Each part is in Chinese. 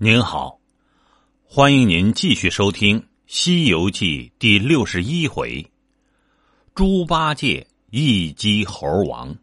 您好，欢迎您继续收听《西游记》第六十一回：猪八戒一击猴王。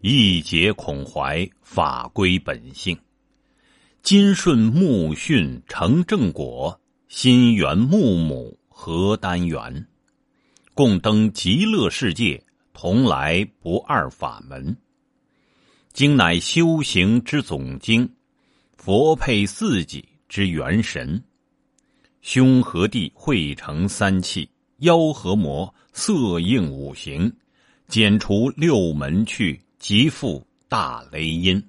一解孔怀，法归本性；金顺木训成正果，心圆木母合丹元。共登极乐世界，同来不二法门。经乃修行之总经，佛配四己之元神。胸和地汇成三气，腰和魔色应五行，剪除六门去，即复大雷音。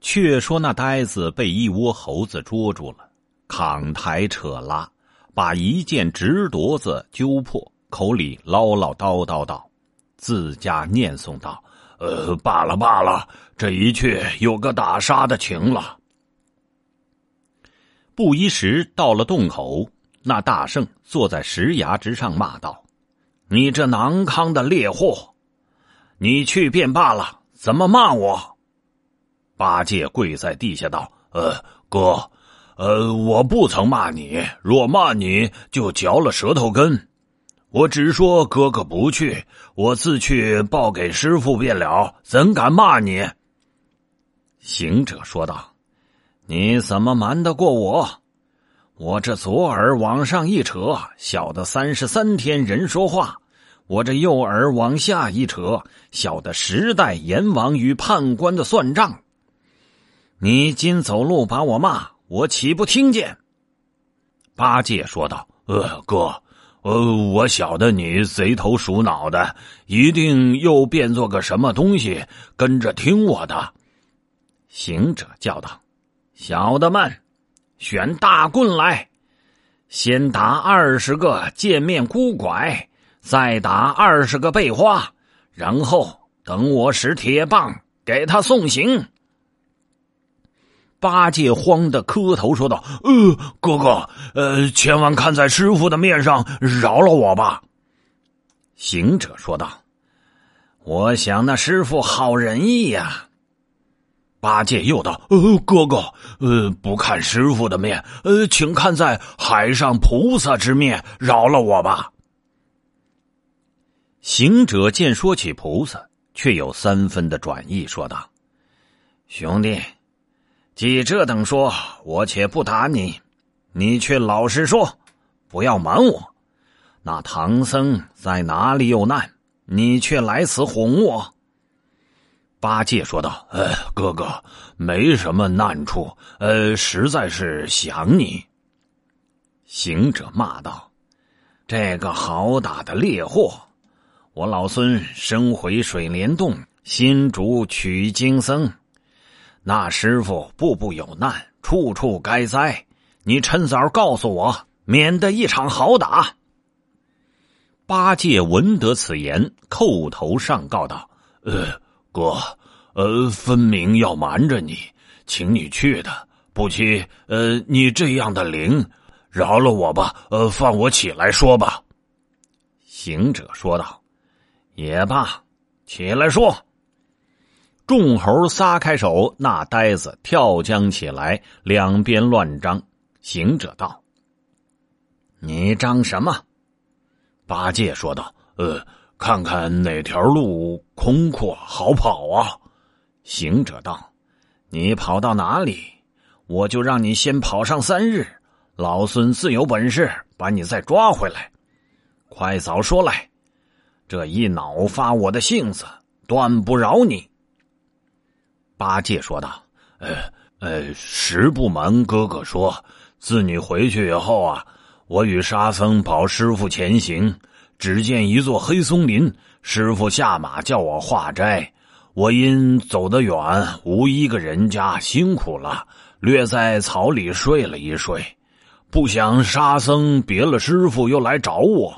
却说那呆子被一窝猴子捉住了，扛抬扯拉，把一件直夺子揪破，口里唠唠叨叨道。自家念诵道：“呃，罢了罢了，这一去有个打杀的情了。”不一时到了洞口，那大圣坐在石崖之上骂道：“你这囊康的猎货，你去便罢了，怎么骂我？”八戒跪在地下道：“呃，哥，呃，我不曾骂你，若骂你就嚼了舌头根。”我只说哥哥不去，我自去报给师傅便了，怎敢骂你？行者说道：“你怎么瞒得过我？我这左耳往上一扯，晓得三十三天人说话；我这右耳往下一扯，晓得十代阎王与判官的算账。你今走路把我骂，我岂不听见？”八戒说道：“呃，哥。”呃，我晓得你贼头鼠脑的，一定又变做个什么东西跟着听我的。行者叫道：“小的们，选大棍来，先打二十个见面孤拐，再打二十个背花，然后等我使铁棒给他送行。”八戒慌的磕头说道：“呃，哥哥，呃，千万看在师傅的面上，饶了我吧。”行者说道：“我想那师傅好仁义呀。”八戒又道：“呃，哥哥，呃，不看师傅的面，呃，请看在海上菩萨之面，饶了我吧。”行者见说起菩萨，却有三分的转意，说道：“兄弟。”既这等说，我且不打你，你却老实说，不要瞒我。那唐僧在哪里有难？你却来此哄我。八戒说道：“呃，哥哥，没什么难处，呃，实在是想你。”行者骂道：“这个好打的猎货！我老孙身回水帘洞，新主取经僧。”那师傅步步有难，处处该灾。你趁早告诉我，免得一场好打。八戒闻得此言，叩头上告道：“呃，哥，呃，分明要瞒着你，请你去的。不期，呃，你这样的灵，饶了我吧。呃，放我起来说吧。”行者说道：“也罢，起来说。”众猴撒开手，那呆子跳将起来，两边乱张。行者道：“你张什么？”八戒说道：“呃，看看哪条路空阔好跑啊？”行者道：“你跑到哪里，我就让你先跑上三日，老孙自有本事把你再抓回来。快早说来，这一恼发我的性子，断不饶你。”八戒说道：“呃呃，实不瞒哥哥说，自你回去以后啊，我与沙僧保师傅前行，只见一座黑松林，师傅下马叫我化斋。我因走得远，无一个人家，辛苦了，略在草里睡了一睡。不想沙僧别了师傅，又来找我。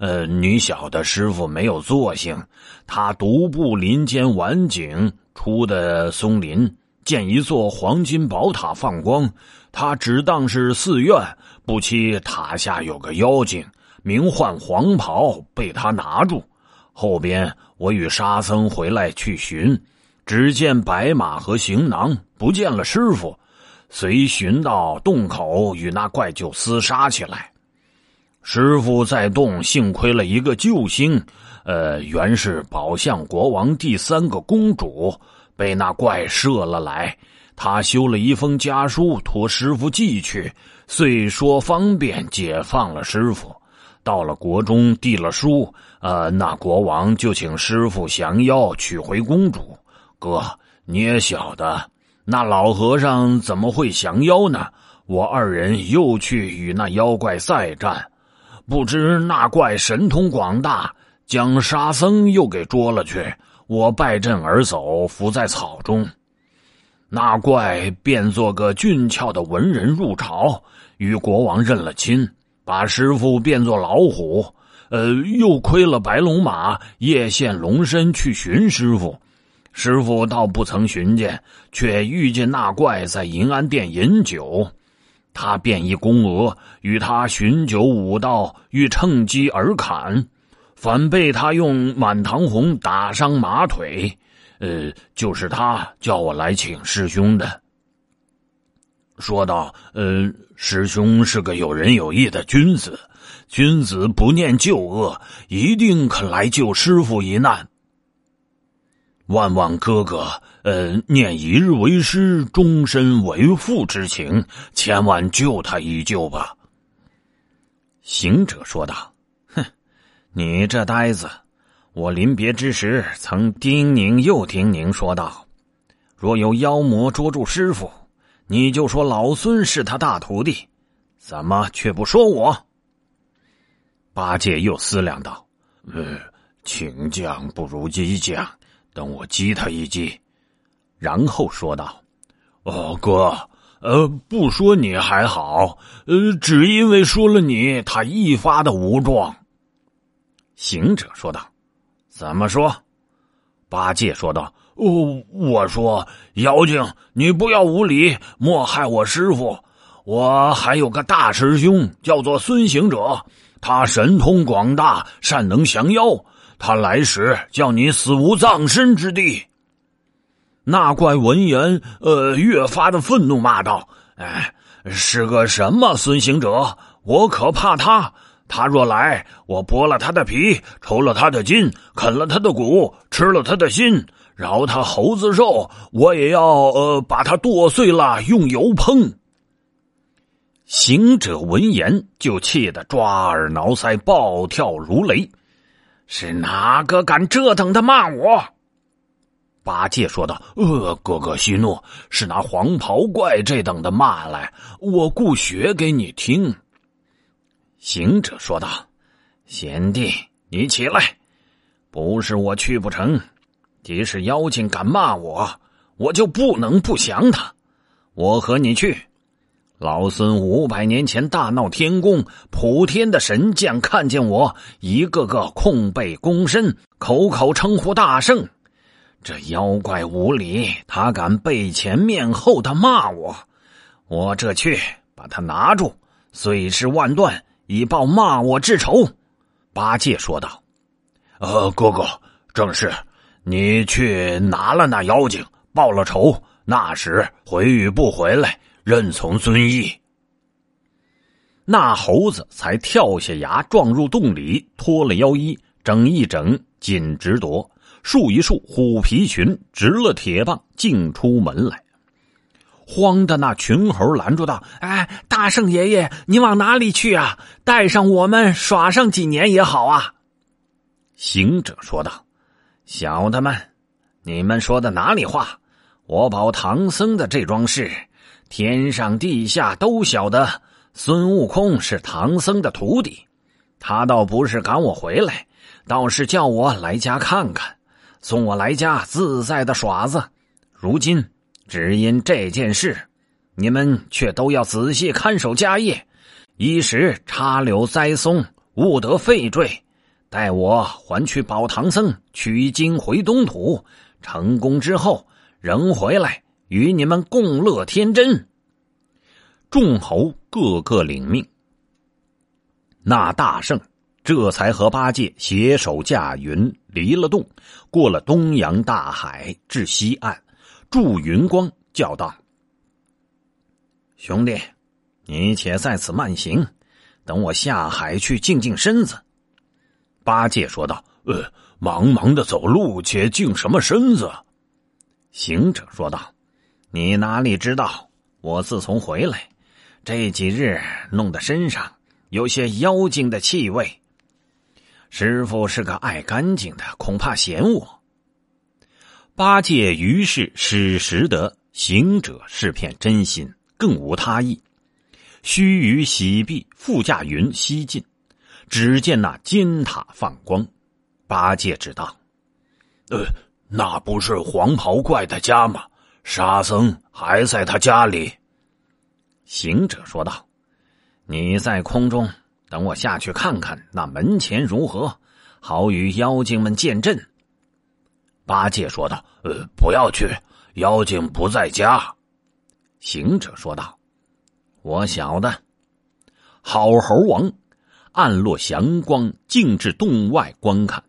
呃，你晓得师傅没有坐性，他独步林间晚景。”出的松林，见一座黄金宝塔放光，他只当是寺院。不期塔下有个妖精，名唤黄袍，被他拿住。后边我与沙僧回来去寻，只见白马和行囊，不见了师傅。随寻到洞口，与那怪就厮杀起来。师傅在洞，幸亏了一个救星，呃，原是宝象国王第三个公主，被那怪射了来。他修了一封家书，托师傅寄去，遂说方便解放了师傅。到了国中，递了书，呃，那国王就请师傅降妖，取回公主。哥，你也晓得，那老和尚怎么会降妖呢？我二人又去与那妖怪再战，不知那怪神通广大，将沙僧又给捉了去。我败阵而走，伏在草中。那怪变做个俊俏的文人入朝，与国王认了亲，把师傅变作老虎，呃，又亏了白龙马夜现龙身去寻师傅，师傅倒不曾寻见，却遇见那怪在银安殿饮酒，他便一公鹅，与他寻酒舞道，欲趁机而砍，反被他用满堂红打伤马腿。呃，就是他叫我来请师兄的。说道：“呃，师兄是个有仁有义的君子，君子不念旧恶，一定肯来救师傅一难。万望哥哥，呃，念一日为师，终身为父之情，千万救他一救吧。”行者说道：“，你这呆子。”我临别之时，曾叮咛又叮咛，说道：“若有妖魔捉住师傅，你就说老孙是他大徒弟，怎么却不说我？”八戒又思量道：“呃，请将不如激将，等我激他一激。”然后说道：“哦，哥，呃，不说你还好，呃，只因为说了你，他一发的无状。”行者说道。怎么说？八戒说道：“哦，我说妖精，你不要无礼，莫害我师傅。我还有个大师兄，叫做孙行者，他神通广大，善能降妖。他来时，叫你死无葬身之地。”那怪闻言，呃，越发的愤怒，骂道：“哎，是个什么孙行者？我可怕他！”他若来，我剥了他的皮，抽了他的筋，啃了他的骨，吃了他的心，饶他猴子肉，我也要呃把他剁碎了，用油烹。行者闻言，就气得抓耳挠腮，暴跳如雷。是哪个敢这等的骂我？八戒说道：“呃，哥哥息怒，是那黄袍怪这等的骂来，我故学给你听。”行者说道：“贤弟，你起来，不是我去不成。即使妖精敢骂我，我就不能不降他。我和你去。老孙五百年前大闹天宫，普天的神将看见我，一个个空背躬身，口口称呼大圣。这妖怪无礼，他敢背前面后的骂我，我这去把他拿住，碎尸万段。”以报骂我之仇，八戒说道：“呃，哥哥，正是你去拿了那妖精，报了仇，那时回与不回来，任从遵意。”那猴子才跳下崖，撞入洞里，脱了妖衣，整一整，紧直夺，束一束虎皮裙，执了铁棒，竟出门来。慌的那群猴拦住道：“哎，大圣爷爷，你往哪里去啊？带上我们耍上几年也好啊。”行者说道：“小的们，你们说的哪里话？我保唐僧的这桩事，天上地下都晓得。孙悟空是唐僧的徒弟，他倒不是赶我回来，倒是叫我来家看看，送我来家自在的耍子。如今。”只因这件事，你们却都要仔细看守家业，一时插柳栽松，勿得废坠。待我还去保唐僧，取经回东土，成功之后，仍回来与你们共乐天真。众猴个个领命。那大圣这才和八戒携手驾云离了洞，过了东洋大海，至西岸，祝云光叫道：“兄弟，你且在此慢行，等我下海去静静身子。”八戒说道：“呃，茫茫的走路，且静什么身子？”行者说道：“你哪里知道？我自从回来，这几日弄得身上有些妖精的气味。”师傅是个爱干净的，恐怕嫌我。八戒于是使识得行者是片真心，更无他意。须臾洗毕，复驾云西进。只见那金塔放光，八戒知道，呃，那不是黄袍怪的家吗？沙僧还在他家里。行者说道：“你在空中。”等我下去看看那门前如何，好与妖精们见阵。八戒说道：“呃，不要去，妖精不在家。”行者说道：“我晓得。”好猴王暗落祥光，径至洞外观看，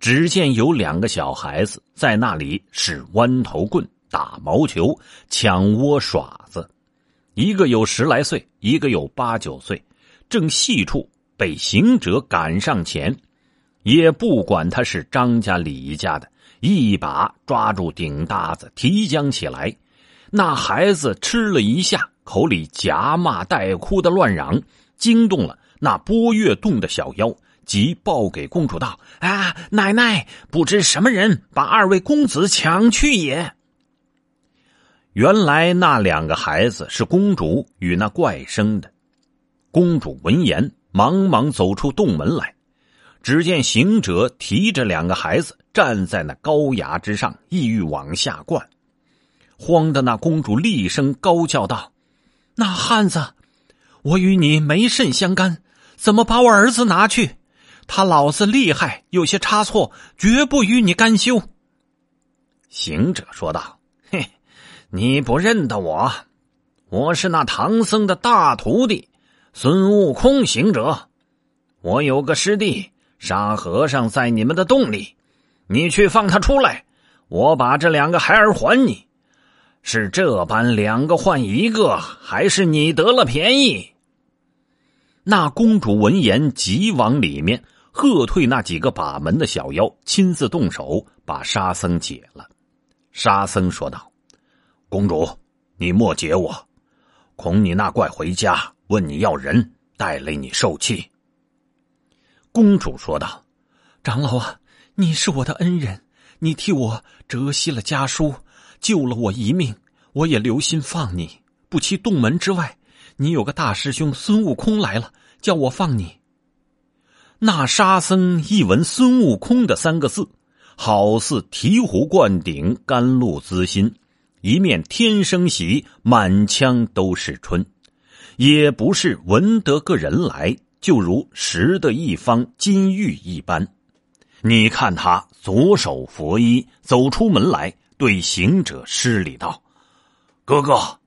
只见有两个小孩子在那里使弯头棍、打毛球、抢窝耍子，一个有十来岁，一个有八九岁。正细处被行者赶上前，也不管他是张家李家的，一把抓住顶搭子提将起来。那孩子吃了一下，口里夹骂带哭的乱嚷，惊动了那波月洞的小妖，即报给公主道：“啊，奶奶，不知什么人把二位公子抢去也。”原来那两个孩子是公主与那怪生的。公主闻言，忙忙走出洞门来，只见行者提着两个孩子站在那高崖之上，意欲往下灌。慌的那公主厉声高叫道：“那汉子，我与你没甚相干，怎么把我儿子拿去？他老子厉害，有些差错，绝不与你甘休。”行者说道：“嘿，你不认得我？我是那唐僧的大徒弟。”孙悟空行者，我有个师弟沙和尚在你们的洞里，你去放他出来，我把这两个孩儿还你。是这般两个换一个，还是你得了便宜？那公主闻言，急往里面喝退那几个把门的小妖，亲自动手把沙僧解了。沙僧说道：“公主，你莫解我，恐你那怪回家。”问你要人，带累你受气。公主说道：“长老啊，你是我的恩人，你替我折息了家书，救了我一命，我也留心放你。不期洞门之外，你有个大师兄孙悟空来了，叫我放你。”那沙僧一闻孙悟空的三个字，好似醍醐灌顶，甘露滋心，一面天生喜，满腔都是春。也不是闻得个人来，就如拾得一方金玉一般。你看他左手佛衣，走出门来，对行者施礼道：“哥哥，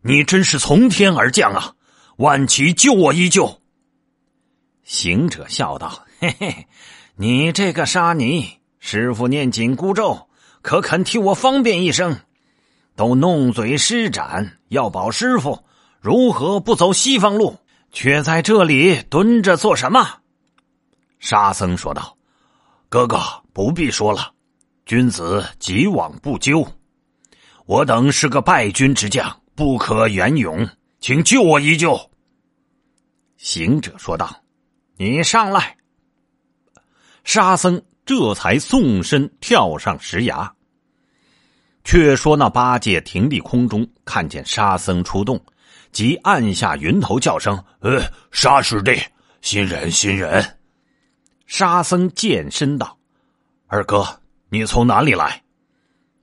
你真是从天而降啊！万祈救我一救。”行者笑道：“嘿嘿，你这个沙弥，师傅念紧箍咒，可肯替我方便一声？都弄嘴施展，要保师傅。”如何不走西方路，却在这里蹲着做什么？沙僧说道：“哥哥不必说了，君子既往不咎。我等是个败军之将，不可言勇，请救我一救。”行者说道：“你上来。”沙僧这才纵身跳上石崖。却说那八戒停立空中，看见沙僧出洞。即按下云头，叫声：“呃，沙师弟，新人，新人。”沙僧健身道：“二哥，你从哪里来？”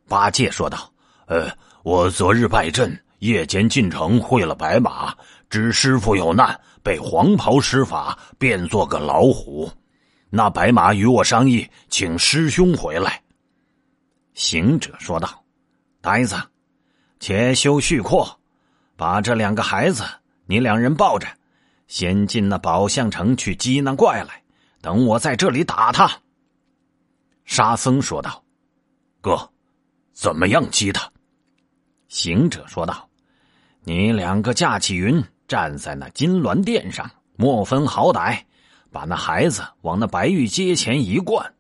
八戒说道：“呃，我昨日拜阵，夜间进城会了白马，知师傅有难，被黄袍施法变做个老虎。那白马与我商议，请师兄回来。”行者说道：“呆子，且休续阔。”把这两个孩子，你两人抱着，先进那宝象城去缉那怪来。等我在这里打他。”沙僧说道：“哥，怎么样击他？”行者说道：“你两个架起云，站在那金銮殿上，莫分好歹，把那孩子往那白玉阶前一灌。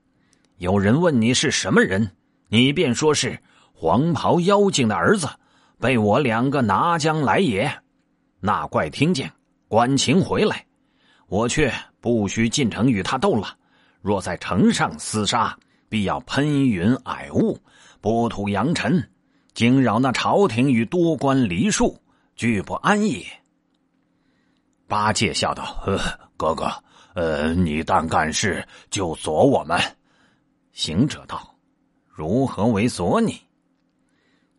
有人问你是什么人，你便说是黄袍妖精的儿子，被我两个拿将来也。那怪听见，关情回来，我却不须进城与他斗了。若在城上厮杀。”必要喷云霭雾，波土扬尘，惊扰那朝廷与多官黎庶，俱不安也。八戒笑道：“呵，哥哥，呃，你但干事就锁我们。”行者道：“如何为锁你？”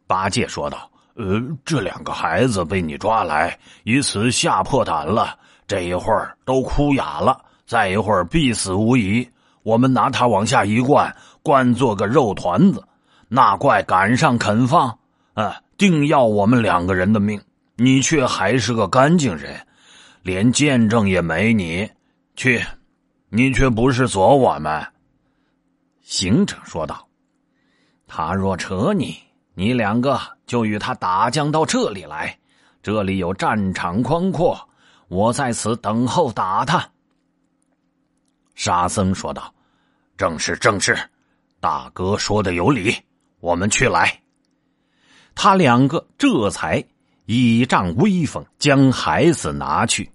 八戒说道：“呃，这两个孩子被你抓来，以此吓破胆了。这一会儿都哭哑了，再一会儿必死无疑。”我们拿他往下一灌，灌做个肉团子，那怪赶上肯放，啊，定要我们两个人的命。你却还是个干净人，连见证也没你，去，你却不是左我们。行者说道：“他若扯你，你两个就与他打将到这里来，这里有战场宽阔，我在此等候打他。”沙僧说道。正是正是，大哥说的有理，我们去来。他两个这才倚仗威风，将孩子拿去。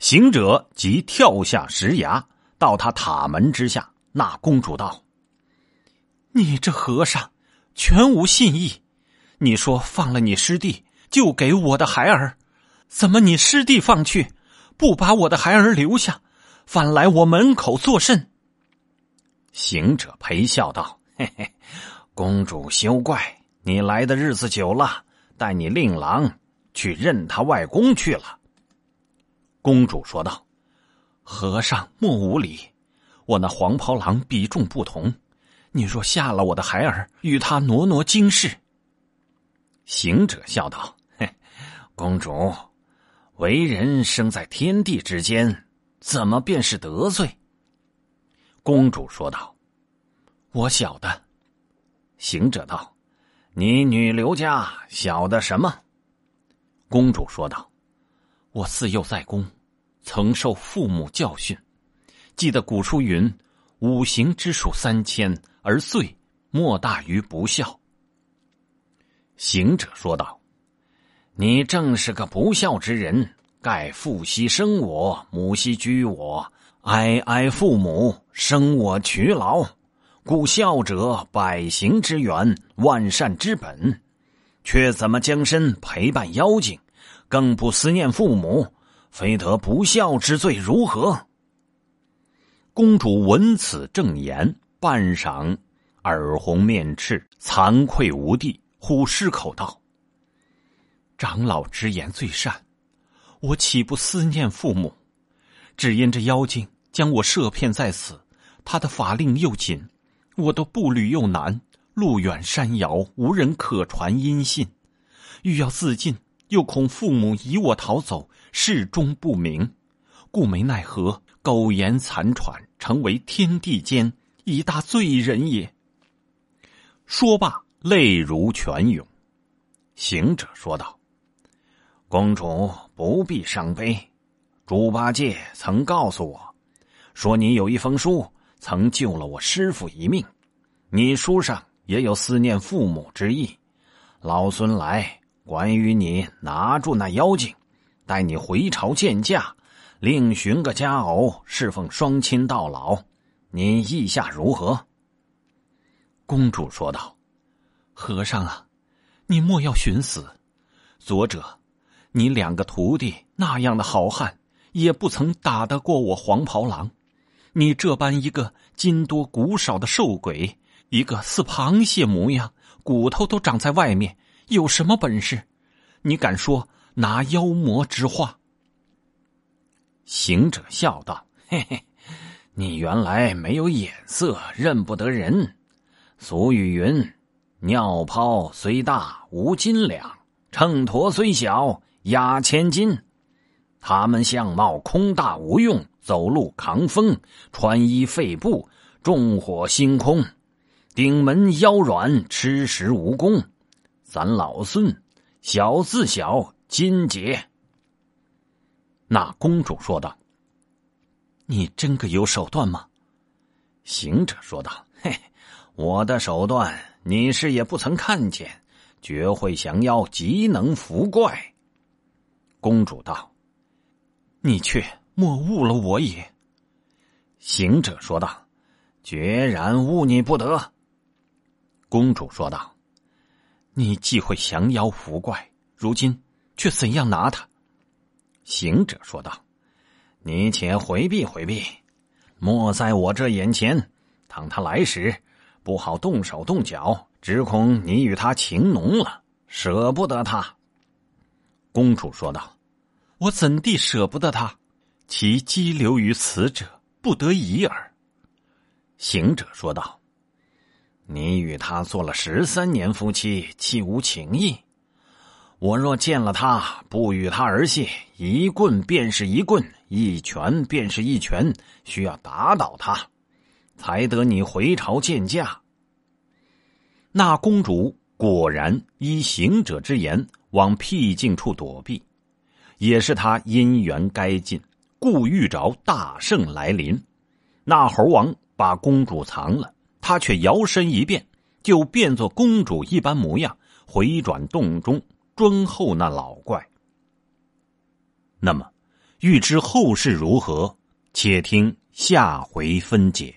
行者即跳下石崖，到他塔门之下。那公主道：“你这和尚全无信义。你说放了你师弟，就给我的孩儿，怎么你师弟放去，不把我的孩儿留下，反来我门口作甚？”行者陪笑道：“嘿嘿，公主休怪，你来的日子久了，带你令郎去认他外公去了。”公主说道：“和尚莫无礼，我那黄袍郎比重不同，你若下了我的孩儿，与他挪挪经世。”行者笑道：“嘿，公主，为人生在天地之间，怎么便是得罪？”公主说道：“我晓得。”行者道：“你女刘家晓得什么？”公主说道：“我自幼在宫，曾受父母教训，记得古书云：‘五行之数三千，而罪莫大于不孝。’”行者说道：“你正是个不孝之人，盖父兮生我，母兮居我。”哀哀父母，生我劬劳，故孝者百行之源，万善之本。却怎么将身陪伴妖精，更不思念父母，非得不孝之罪如何？公主闻此正言，半晌，耳红面赤，惭愧无地，忽失口道：“长老之言最善，我岂不思念父母？只因这妖精。”将我设骗在此，他的法令又紧，我的步履又难，路远山遥，无人可传音信。欲要自尽，又恐父母疑我逃走，事终不明，故没奈何，苟延残喘，成为天地间一大罪人也。说罢，泪如泉涌。行者说道：“公主不必伤悲，猪八戒曾告诉我。”说你有一封书，曾救了我师傅一命。你书上也有思念父母之意。老孙来，关于你拿住那妖精，待你回朝见驾，另寻个佳偶侍奉双亲到老。你意下如何？公主说道：“和尚啊，你莫要寻死。左者，你两个徒弟那样的好汉，也不曾打得过我黄袍郎。”你这般一个筋多骨少的瘦鬼，一个似螃蟹模样，骨头都长在外面，有什么本事？你敢说拿妖魔之话？行者笑道：“嘿嘿，你原来没有眼色，认不得人。俗语云：尿泡虽大无斤两，秤砣虽小压千斤。他们相貌空大无用。”走路扛风，穿衣废布，重火星空，顶门腰软，吃食无功。咱老孙小字小，金节。那公主说道：“你真个有手段吗？”行者说道：“嘿，我的手段你是也不曾看见，绝会降妖，极能伏怪。”公主道：“你却莫误了我也。”行者说道：“决然误你不得。”公主说道：“你既会降妖伏怪，如今却怎样拿他？”行者说道：“你且回避回避。”莫在我这眼前，倘他来时，不好动手动脚，只恐你与他情浓了，舍不得他。公主说道：“我怎地舍不得他？其羁留于此者，不得已耳。”行者说道：“你与他做了十三年夫妻，岂无情义？我若见了他，不与他儿戏，一棍便是一棍。”一拳便是一拳，需要打倒他，才得你回朝见驾。那公主果然依行者之言，往僻静处躲避，也是他因缘该尽，故遇着大圣来临。那猴王把公主藏了，他却摇身一变，就变作公主一般模样，回转洞中专候那老怪。那么。欲知后事如何，且听下回分解。